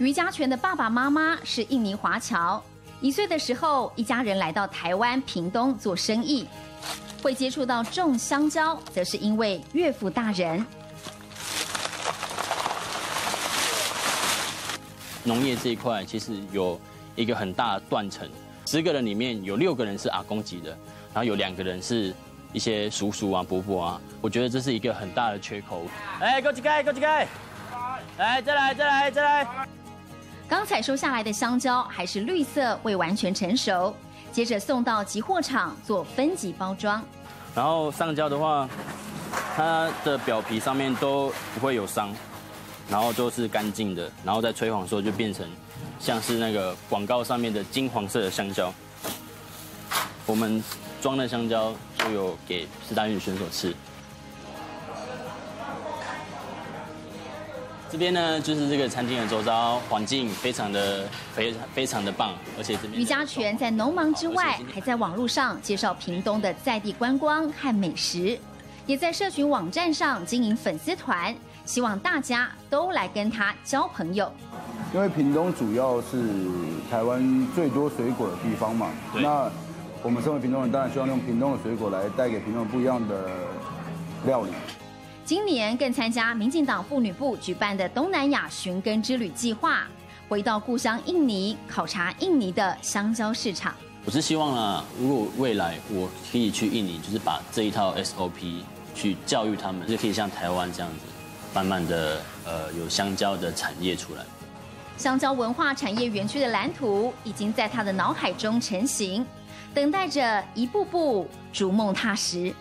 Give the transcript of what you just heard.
余家全的爸爸妈妈是印尼华侨，一岁的时候，一家人来到台湾屏东做生意，会接触到种香蕉，则是因为岳父大人。农业这一块其实有一个很大的断层，十个人里面有六个人是阿公级的，然后有两个人是一些叔叔啊、伯伯啊，我觉得这是一个很大的缺口。哎，过去盖，过去盖，来，再来，再来，再来。刚采收下来的香蕉还是绿色，未完全成熟，接着送到集货场做分级包装。然后上胶的话，它的表皮上面都不会有伤。然后都是干净的，然后在催黄的时候就变成像是那个广告上面的金黄色的香蕉。我们装的香蕉就有给世大运选手吃。这边呢，就是这个餐厅的周遭环境非常的非常非常的棒，而且这边余家全在农忙之外，还在网络上介绍屏东的在地观光和美食，也在社群网站上经营粉丝团。希望大家都来跟他交朋友，因为屏东主要是台湾最多水果的地方嘛。那我们身为屏东人，当然希望用屏东的水果来带给屏东不一样的料理。今年更参加民进党妇女部举办的东南亚寻根之旅计划，回到故乡印尼考察印尼的香蕉市场。我是希望呢，如果未来我可以去印尼，就是把这一套 SOP 去教育他们，就可以像台湾这样子。慢慢的，呃，有香蕉的产业出来。香蕉文化产业园区的蓝图已经在他的脑海中成型，等待着一步步逐梦踏实。